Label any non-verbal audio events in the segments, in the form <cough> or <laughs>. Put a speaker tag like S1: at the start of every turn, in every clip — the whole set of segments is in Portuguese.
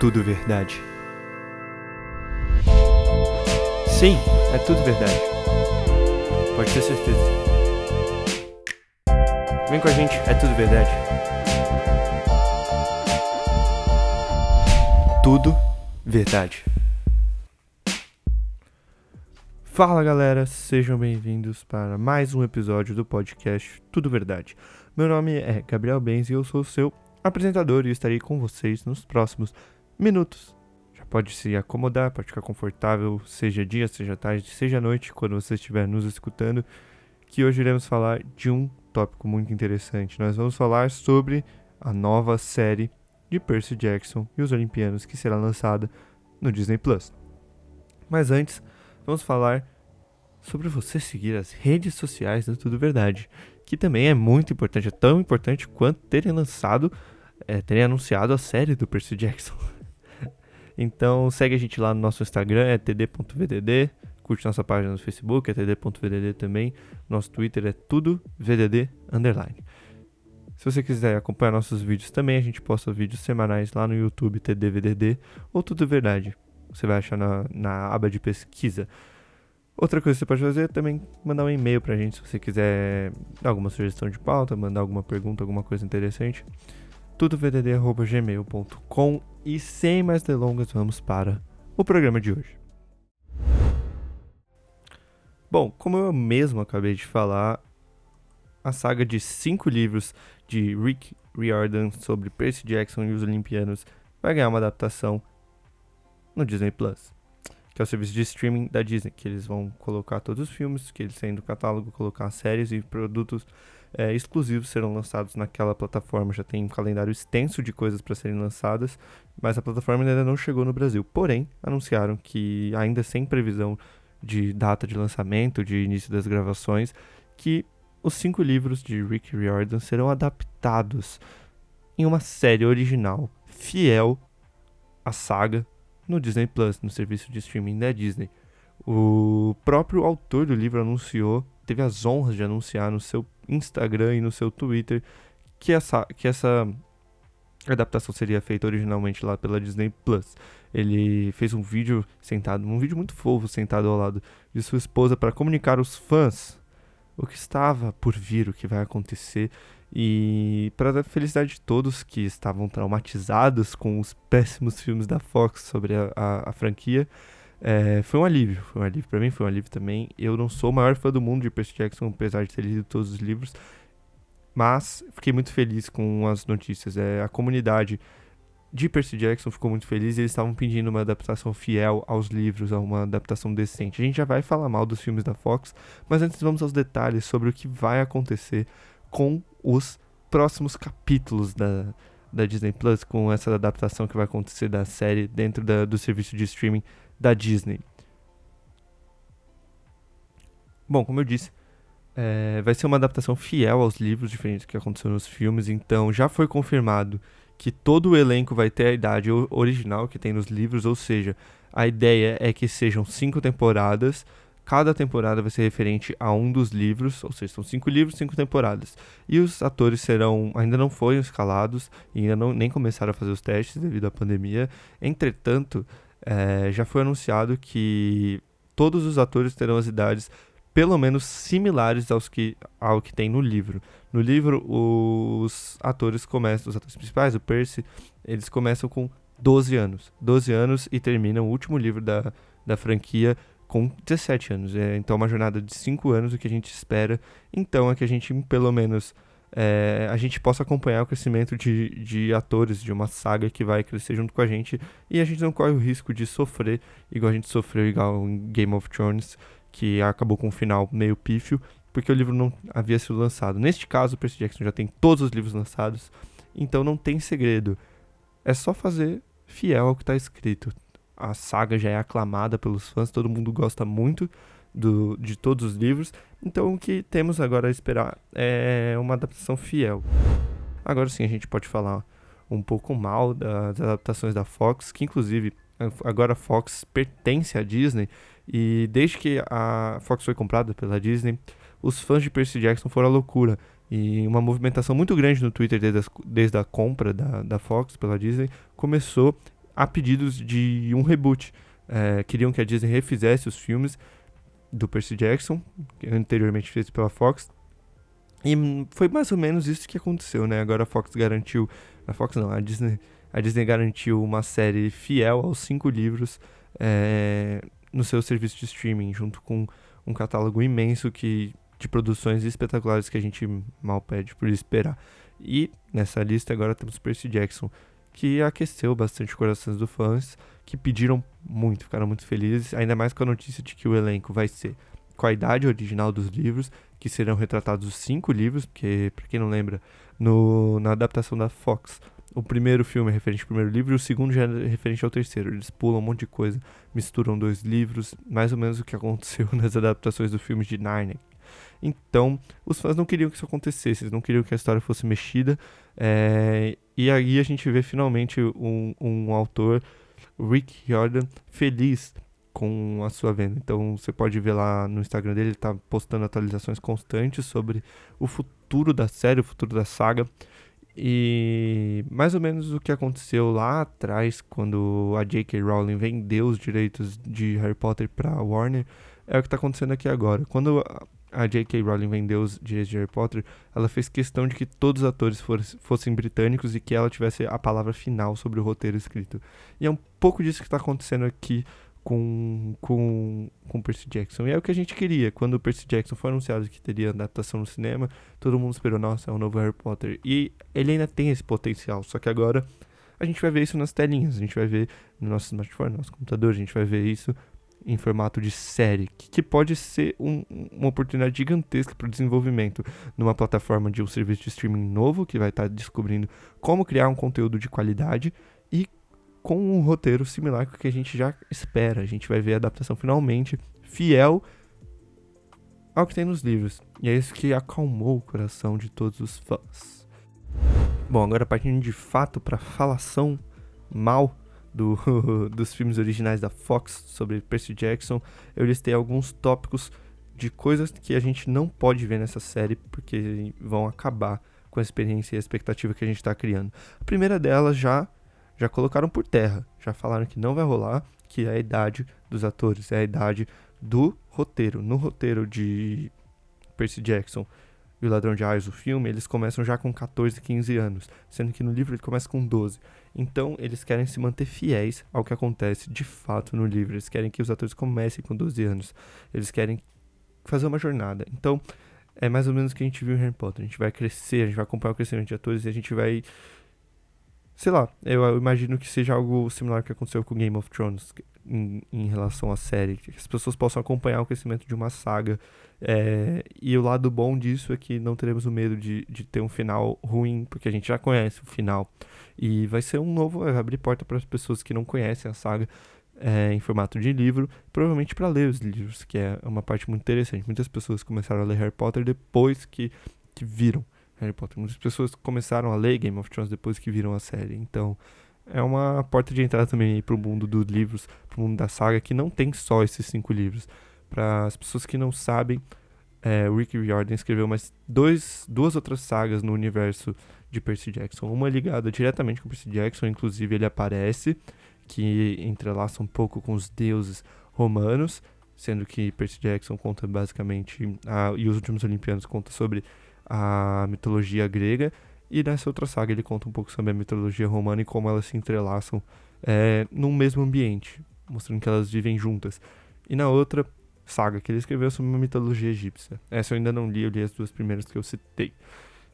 S1: tudo verdade. Sim, é tudo verdade. Pode ter certeza. Vem com a gente, é tudo verdade. Tudo verdade. Fala galera, sejam bem-vindos para mais um episódio do podcast Tudo Verdade. Meu nome é Gabriel Benz e eu sou o seu apresentador e estarei com vocês nos próximos minutos. Já pode se acomodar, pode ficar confortável, seja dia, seja tarde, seja noite, quando você estiver nos escutando, que hoje iremos falar de um tópico muito interessante. Nós vamos falar sobre a nova série de Percy Jackson e os Olimpianos que será lançada no Disney Plus. Mas antes, vamos falar sobre você seguir as redes sociais do Tudo Verdade, que também é muito importante, é tão importante quanto terem lançado, é, terem anunciado a série do Percy Jackson. <laughs> então segue a gente lá no nosso Instagram, é td.vdd, curte nossa página no Facebook, é td.vdd também, nosso Twitter é tudo vdd underline. Se você quiser acompanhar nossos vídeos também, a gente posta vídeos semanais lá no YouTube TDVDD ou Tudo Verdade. Você vai achar na, na aba de pesquisa. Outra coisa que você pode fazer é também mandar um e-mail pra gente se você quiser alguma sugestão de pauta, mandar alguma pergunta, alguma coisa interessante. tudovdd.gmail.com E sem mais delongas, vamos para o programa de hoje. Bom, como eu mesmo acabei de falar, a saga de cinco livros de Rick Riordan sobre Percy Jackson e os Olimpianos vai ganhar uma adaptação no Disney Plus que é o serviço de streaming da Disney, que eles vão colocar todos os filmes, que eles têm do catálogo, colocar séries e produtos é, exclusivos serão lançados naquela plataforma. Já tem um calendário extenso de coisas para serem lançadas, mas a plataforma ainda não chegou no Brasil. Porém, anunciaram que, ainda sem previsão de data de lançamento, de início das gravações, que os cinco livros de Rick Riordan serão adaptados em uma série original, fiel à saga no Disney Plus, no serviço de streaming da Disney. O próprio autor do livro anunciou, teve as honras de anunciar no seu Instagram e no seu Twitter que essa, que essa adaptação seria feita originalmente lá pela Disney Plus. Ele fez um vídeo sentado, um vídeo muito fofo, sentado ao lado de sua esposa para comunicar aos fãs o que estava por vir, o que vai acontecer e para a felicidade de todos que estavam traumatizados com os <laughs> péssimos filmes da Fox sobre a, a, a franquia, é, foi um alívio. Foi um alívio para mim, foi um alívio também. Eu não sou o maior fã do mundo de Percy Jackson, apesar de ter lido todos os livros, mas fiquei muito feliz com as notícias. É, a comunidade de Percy Jackson ficou muito feliz e eles estavam pedindo uma adaptação fiel aos livros, uma adaptação decente. A gente já vai falar mal dos filmes da Fox, mas antes vamos aos detalhes sobre o que vai acontecer com os próximos capítulos da, da Disney Plus, com essa adaptação que vai acontecer da série dentro da, do serviço de streaming da Disney. Bom, como eu disse, é, vai ser uma adaptação fiel aos livros, diferente do que aconteceu nos filmes, então já foi confirmado que todo o elenco vai ter a idade original que tem nos livros, ou seja, a ideia é que sejam cinco temporadas Cada temporada vai ser referente a um dos livros, ou seja, são cinco livros, cinco temporadas. E os atores serão, ainda não foram escalados, ainda não, nem começaram a fazer os testes devido à pandemia. Entretanto, é, já foi anunciado que todos os atores terão as idades pelo menos similares aos que, ao que tem no livro. No livro, os atores começam, os atores principais, o Percy, eles começam com 12 anos. 12 anos e terminam o último livro da, da franquia com 17 anos. É, então, uma jornada de 5 anos, o que a gente espera, então, é que a gente, pelo menos, é, a gente possa acompanhar o crescimento de, de atores, de uma saga que vai crescer junto com a gente, e a gente não corre o risco de sofrer, igual a gente sofreu igual em Game of Thrones, que acabou com um final meio pífio, porque o livro não havia sido lançado. Neste caso, o Percy Jackson já tem todos os livros lançados, então não tem segredo. É só fazer fiel ao que está escrito a saga já é aclamada pelos fãs, todo mundo gosta muito do, de todos os livros. Então o que temos agora a esperar é uma adaptação fiel. Agora sim a gente pode falar um pouco mal das adaptações da Fox, que inclusive agora a Fox pertence à Disney e desde que a Fox foi comprada pela Disney, os fãs de Percy Jackson foram à loucura. E uma movimentação muito grande no Twitter desde, as, desde a compra da, da Fox pela Disney começou a pedidos de um reboot. É, queriam que a Disney refizesse os filmes do Percy Jackson, anteriormente feito pela Fox. E foi mais ou menos isso que aconteceu, né? Agora a Fox garantiu. A Fox não, a Disney, a Disney garantiu uma série fiel aos cinco livros é, no seu serviço de streaming, junto com um catálogo imenso que, de produções espetaculares que a gente mal pede por esperar. E nessa lista agora temos Percy Jackson, que aqueceu bastante os corações dos fãs, que pediram muito, ficaram muito felizes, ainda mais com a notícia de que o elenco vai ser com a idade original dos livros, que serão retratados os cinco livros, porque, para quem não lembra, no, na adaptação da Fox, o primeiro filme é referente ao primeiro livro e o segundo já é referente ao terceiro. Eles pulam um monte de coisa, misturam dois livros, mais ou menos o que aconteceu <laughs> nas adaptações do filme de Narnia. Então, os fãs não queriam que isso acontecesse, eles não queriam que a história fosse mexida. É, e aí a gente vê finalmente um, um autor, Rick Jordan, feliz com a sua venda. Então você pode ver lá no Instagram dele, ele está postando atualizações constantes sobre o futuro da série, o futuro da saga. E mais ou menos o que aconteceu lá atrás, quando a J.K. Rowling vendeu os direitos de Harry Potter para Warner, é o que está acontecendo aqui agora. Quando a J.K. Rowling vendeu os direitos de Harry Potter, ela fez questão de que todos os atores fossem britânicos e que ela tivesse a palavra final sobre o roteiro escrito. E é um pouco disso que está acontecendo aqui com, com, com Percy Jackson. E é o que a gente queria. Quando o Percy Jackson foi anunciado que teria adaptação no cinema, todo mundo esperou, nossa, é um novo Harry Potter. E ele ainda tem esse potencial, só que agora a gente vai ver isso nas telinhas, a gente vai ver no nosso smartphone, no nosso computador, a gente vai ver isso em formato de série, que, pode ser um, uma oportunidade gigantesca para o desenvolvimento numa plataforma de um serviço de streaming novo que vai estar tá descobrindo como criar um conteúdo de qualidade e com um roteiro similar com o que a gente já espera. A gente vai ver a adaptação finalmente fiel ao que tem nos livros. E é isso que acalmou o coração de todos os fãs. Bom, agora partindo de fato para falação mal do, <laughs> dos filmes originais da Fox sobre Percy Jackson, eu listei alguns tópicos de coisas que a gente não pode ver nessa série porque vão acabar com a experiência e a expectativa que a gente está criando. A primeira delas já já colocaram por terra, já falaram que não vai rolar, que é a idade dos atores, é a idade do roteiro. No roteiro de Percy Jackson e o Ladrão de Ais, o filme, eles começam já com 14, 15 anos, sendo que no livro ele começa com 12. Então, eles querem se manter fiéis ao que acontece de fato no livro. Eles querem que os atores comecem com 12 anos. Eles querem fazer uma jornada. Então, é mais ou menos o que a gente viu em Harry Potter. A gente vai crescer, a gente vai acompanhar o crescimento de atores e a gente vai sei lá, eu, imagino que seja algo similar que aconteceu com Game of Thrones em, em relação à série, que as pessoas possam acompanhar o crescimento de uma saga. É, e o lado bom disso é que não teremos o medo de, de ter um final ruim, porque a gente já conhece o final. E vai ser um novo, vai abrir porta para as pessoas que não conhecem a saga. É, em formato de livro, provavelmente para ler os livros, que é uma parte muito interessante. Muitas pessoas começaram a ler Harry Potter depois que, que viram Harry Potter. Muitas pessoas começaram a ler Game of Thrones depois que viram a série. Então, é uma porta de entrada também para o mundo dos livros, para o mundo da saga, que não tem só esses cinco livros. Para as pessoas que não sabem, é, Rick Riordan escreveu mais dois, duas outras sagas no universo de Percy Jackson. Uma ligada diretamente com Percy Jackson, inclusive ele aparece, que entrelaça um pouco com os deuses romanos, sendo que Percy Jackson conta basicamente, a, e os últimos Olimpianos conta sobre a mitologia grega, e nessa outra saga ele conta um pouco sobre a mitologia romana e como elas se entrelaçam é, num mesmo ambiente, mostrando que elas vivem juntas. E na outra saga que ele escreveu sobre a mitologia egípcia. Essa eu ainda não li, eu li as duas primeiras que eu citei.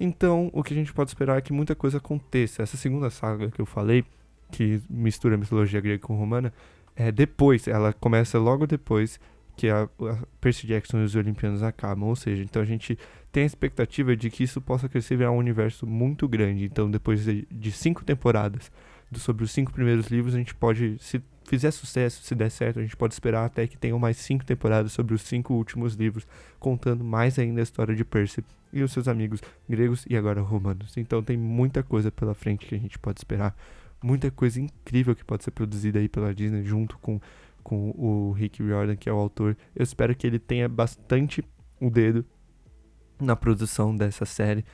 S1: Então, o que a gente pode esperar é que muita coisa aconteça. Essa segunda saga que eu falei, que mistura a mitologia grega com romana, é depois, ela começa logo depois que a, a Percy Jackson e os Olimpianos acabam. Ou seja, então a gente tem a expectativa de que isso possa crescer e virar um universo muito grande. Então, depois de, de cinco temporadas do, sobre os cinco primeiros livros, a gente pode, se fizer sucesso, se der certo, a gente pode esperar até que tenham mais cinco temporadas sobre os cinco últimos livros, contando mais ainda a história de Percy e os seus amigos gregos e agora romanos. Então, tem muita coisa pela frente que a gente pode esperar. Muita coisa incrível que pode ser produzida aí pela Disney junto com com o Rick Riordan, que é o autor. Eu espero que ele tenha bastante o dedo na produção dessa série,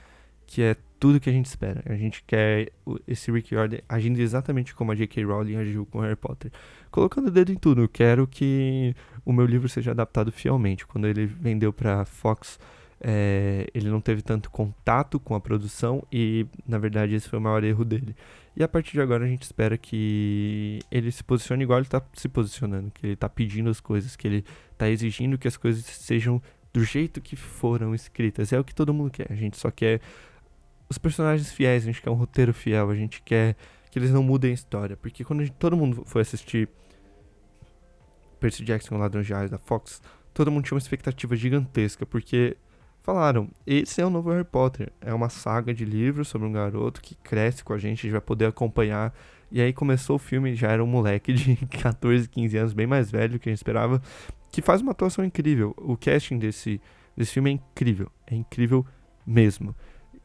S1: que é tudo que a gente espera. A gente quer esse Rick Riordan agindo exatamente como a J.K. Rowling agiu com Harry Potter. Colocando o dedo em tudo. Eu quero que o meu livro seja adaptado fielmente. Quando ele vendeu para Fox, é, ele não teve tanto contato com a produção e, na verdade, esse foi o maior erro dele. E a partir de agora a gente espera que ele se posicione igual ele está se posicionando, que ele está pedindo as coisas, que ele está exigindo que as coisas sejam do jeito que foram escritas. É o que todo mundo quer. A gente só quer os personagens fiéis, a gente quer um roteiro fiel, a gente quer que eles não mudem a história. Porque quando gente, todo mundo foi assistir Percy Jackson, Ladrão de Ares da Fox, todo mundo tinha uma expectativa gigantesca, porque falaram, esse é o novo Harry Potter, é uma saga de livros sobre um garoto que cresce com a gente, a gente vai poder acompanhar. E aí começou o filme, já era um moleque de <laughs> 14, 15 anos, bem mais velho que a gente esperava, que faz uma atuação incrível. O casting desse, desse filme é incrível, é incrível mesmo.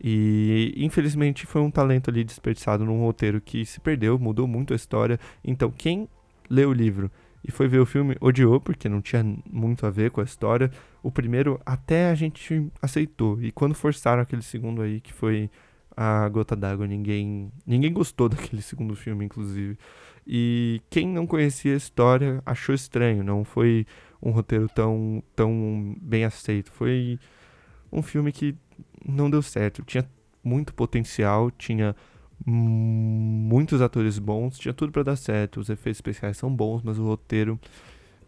S1: E infelizmente foi um talento ali desperdiçado num roteiro que se perdeu, mudou muito a história. Então, quem lê o livro e foi ver o filme odiou, porque não tinha muito a ver com a história. O primeiro até a gente aceitou. E quando forçaram aquele segundo aí, que foi a gota d'água, ninguém, ninguém gostou <laughs> daquele segundo filme, inclusive. E quem não conhecia a história achou estranho, não foi um roteiro tão, tão bem aceito. Foi um filme que não deu certo. Tinha muito potencial, tinha muitos atores bons, tinha tudo para dar certo. Os efeitos especiais são bons, mas o roteiro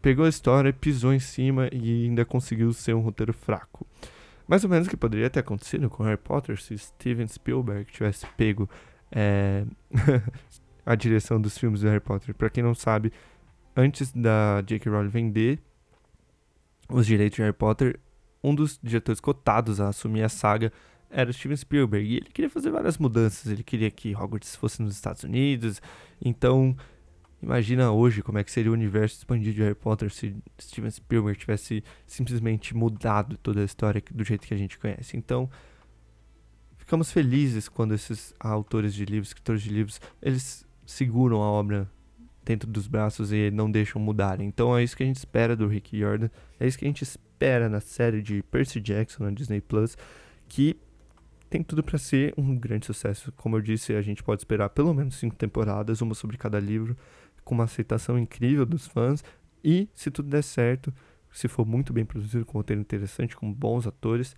S1: pegou a história, pisou em cima e ainda conseguiu ser um roteiro fraco. Mais ou menos o que poderia ter acontecido com Harry Potter se Steven Spielberg tivesse pego é, <laughs> a direção dos filmes do Harry Potter. Para quem não sabe, antes da J.K. Rowling vender os direitos de Harry Potter, um dos diretores cotados a assumir a saga era Steven Spielberg. E ele queria fazer várias mudanças. Ele queria que Hogwarts fosse nos Estados Unidos. Então, imagina hoje como é que seria o universo expandido de Harry Potter se Steven Spielberg tivesse simplesmente mudado toda a história do jeito que a gente conhece. Então, ficamos felizes quando esses autores de livros, escritores de livros, eles seguram a obra dentro dos braços e não deixam mudar. Então é isso que a gente espera do Rick Jordan. É isso que a gente espera na série de Percy Jackson na Disney Plus, que tem tudo para ser um grande sucesso. Como eu disse, a gente pode esperar pelo menos cinco temporadas, uma sobre cada livro, com uma aceitação incrível dos fãs. E se tudo der certo, se for muito bem produzido, com um roteiro interessante, com bons atores,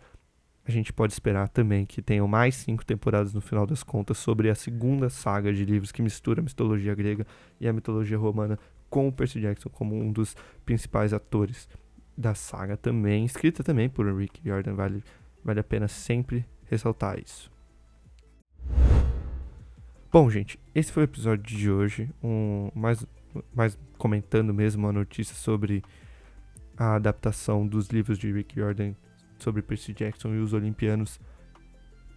S1: a gente pode esperar também que tenham mais cinco temporadas no final das contas sobre a segunda saga de livros que mistura a mitologia grega e a mitologia romana com o Percy Jackson como um dos principais atores da saga também, escrita também por Rick Jordan, vale, vale a pena sempre ressaltar isso. Bom, gente, esse foi o episódio de hoje, um, mais, mais comentando mesmo a notícia sobre a adaptação dos livros de Rick Jordan sobre Percy Jackson e os Olimpianos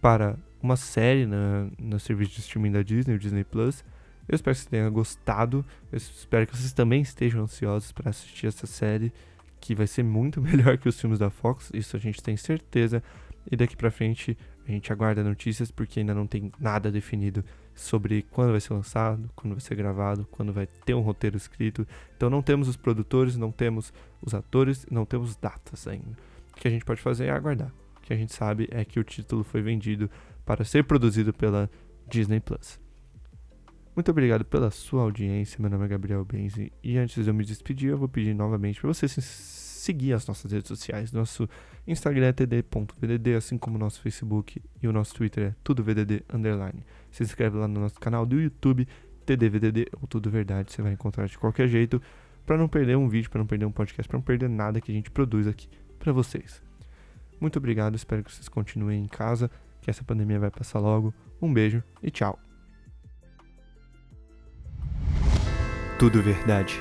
S1: para uma série na, no serviço de streaming da Disney, o Disney Plus. Eu espero que vocês tenham gostado. Eu espero que vocês também estejam ansiosos para assistir essa série, que vai ser muito <laughs> melhor que os filmes da Fox. Isso a gente tem certeza. E daqui para frente a gente aguarda notícias porque ainda não tem nada definido sobre quando vai ser lançado, quando vai ser gravado, quando vai ter um roteiro escrito. Então não temos os produtores, não temos os atores, não temos datas ainda. O que a gente pode fazer é aguardar. O que a gente sabe é que o título foi vendido para ser produzido pela Disney Plus. Muito obrigado pela sua audiência. Meu nome é Gabriel Benzi e antes de eu me despedir, eu vou pedir novamente para você seguir as nossas redes sociais. Nosso Instagram é td.vdd, assim como o nosso Facebook e o nosso Twitter é tudovdd underline. Se inscreve lá no nosso canal do YouTube, TDVDD ou Tudo Verdade, você vai encontrar de qualquer jeito para não perder um vídeo, para não perder um podcast, para não perder nada que a gente produz aqui para vocês. Muito obrigado, espero que vocês continuem em casa, que essa pandemia vai passar logo. Um beijo e tchau. Tudo verdade.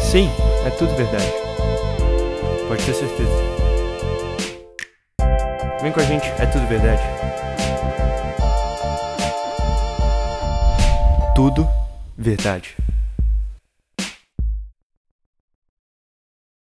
S1: Sim, é tudo verdade. Pode ter certeza. Vem com a gente, é tudo verdade. Tudo verdade.